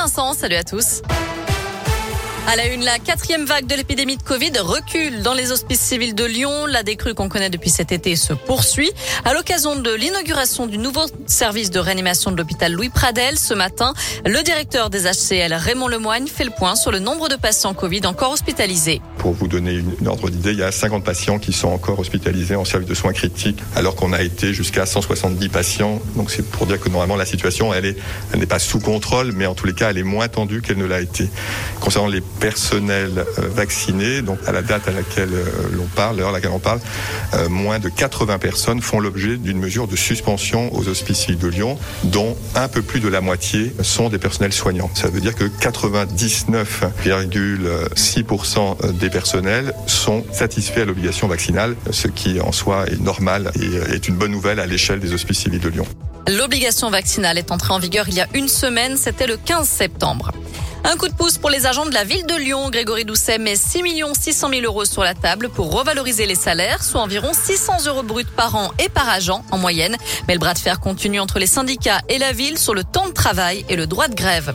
Vincent, salut à tous. À la une, la quatrième vague de l'épidémie de Covid recule dans les hospices civils de Lyon. La décrue qu'on connaît depuis cet été se poursuit. À l'occasion de l'inauguration du nouveau service de réanimation de l'hôpital Louis Pradel ce matin, le directeur des HCL, Raymond Lemoigne, fait le point sur le nombre de patients Covid encore hospitalisés. Pour vous donner une ordre d'idée, il y a 50 patients qui sont encore hospitalisés en service de soins critiques, alors qu'on a été jusqu'à 170 patients. Donc c'est pour dire que normalement la situation, elle est, elle n'est pas sous contrôle, mais en tous les cas, elle est moins tendue qu'elle ne l'a été. Concernant les personnel euh, vacciné. Donc à la date à laquelle euh, l'on parle, l'heure à laquelle on parle, euh, moins de 80 personnes font l'objet d'une mesure de suspension aux hospices de Lyon, dont un peu plus de la moitié sont des personnels soignants. Ça veut dire que 99,6% des personnels sont satisfaits à l'obligation vaccinale, ce qui en soi est normal et est une bonne nouvelle à l'échelle des hospices civils de Lyon. L'obligation vaccinale est entrée en vigueur il y a une semaine, c'était le 15 septembre. Un coup de pouce pour les agents de la ville de Lyon. Grégory Doucet met 6 600 000 euros sur la table pour revaloriser les salaires, soit environ 600 euros bruts par an et par agent en moyenne. Mais le bras de fer continue entre les syndicats et la ville sur le temps de travail et le droit de grève.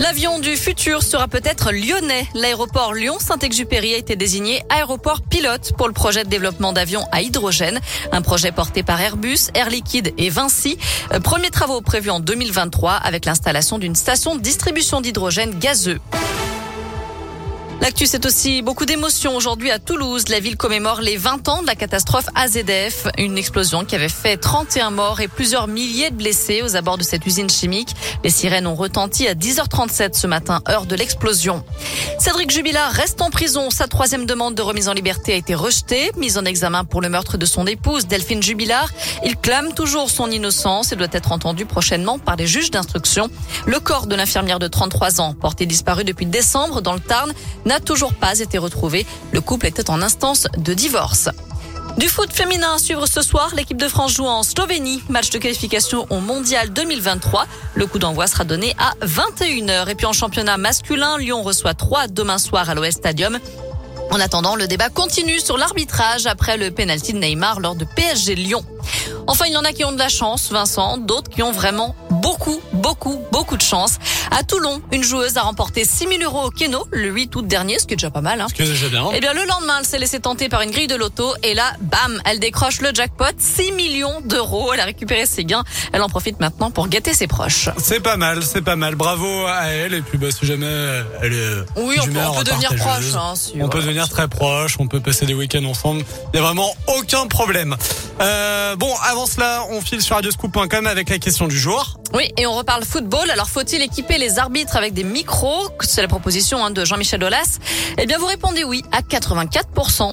L'avion du futur sera peut-être lyonnais. L'aéroport Lyon-Saint-Exupéry a été désigné aéroport pilote pour le projet de développement d'avions à hydrogène. Un projet porté par Airbus, Air Liquide et Vinci. Euh, premiers travaux prévus en 2023 avec l'installation d'une station de distribution d'hydrogène gazeux. L'actu, c'est aussi beaucoup d'émotions. Aujourd'hui, à Toulouse, la ville commémore les 20 ans de la catastrophe AZF, une explosion qui avait fait 31 morts et plusieurs milliers de blessés aux abords de cette usine chimique. Les sirènes ont retenti à 10h37 ce matin, heure de l'explosion. Cédric Jubilard reste en prison. Sa troisième demande de remise en liberté a été rejetée. Mise en examen pour le meurtre de son épouse, Delphine Jubilard. Il clame toujours son innocence et doit être entendu prochainement par les juges d'instruction. Le corps de l'infirmière de 33 ans, porté disparu depuis décembre dans le Tarn, n'a toujours pas été retrouvé. Le couple était en instance de divorce. Du foot féminin à suivre ce soir, l'équipe de France joue en Slovénie, match de qualification au Mondial 2023. Le coup d'envoi sera donné à 21h. Et puis en championnat masculin, Lyon reçoit 3 demain soir à l'OS Stadium. En attendant, le débat continue sur l'arbitrage après le pénalty de Neymar lors de PSG Lyon. Enfin, il y en a qui ont de la chance, Vincent, d'autres qui ont vraiment beaucoup, beaucoup, beaucoup de chance. À Toulon, une joueuse a remporté 6 000 euros au Keno le 8 août dernier, ce qui est déjà pas mal. Hein. Ce qui est déjà bien. Eh bien, le lendemain, elle s'est laissée tenter par une grille de loto et là, bam, elle décroche le jackpot, 6 millions d'euros. Elle a récupéré ses gains. Elle en profite maintenant pour gâter ses proches. C'est pas mal, c'est pas mal. Bravo à elle. Et puis, bah, si jamais elle est Oui, on peut, on peut devenir proche. Hein, on peut devenir très proche. On peut passer des week-ends ensemble. Il y a vraiment aucun problème. Euh, bon, avant cela, on file sur radioscoop.com avec la question du jour. Oui, et on reparle football. Alors, faut-il équiper les arbitres avec des micros C'est la proposition hein, de Jean-Michel Aulas. Eh bien, vous répondez oui à 84%.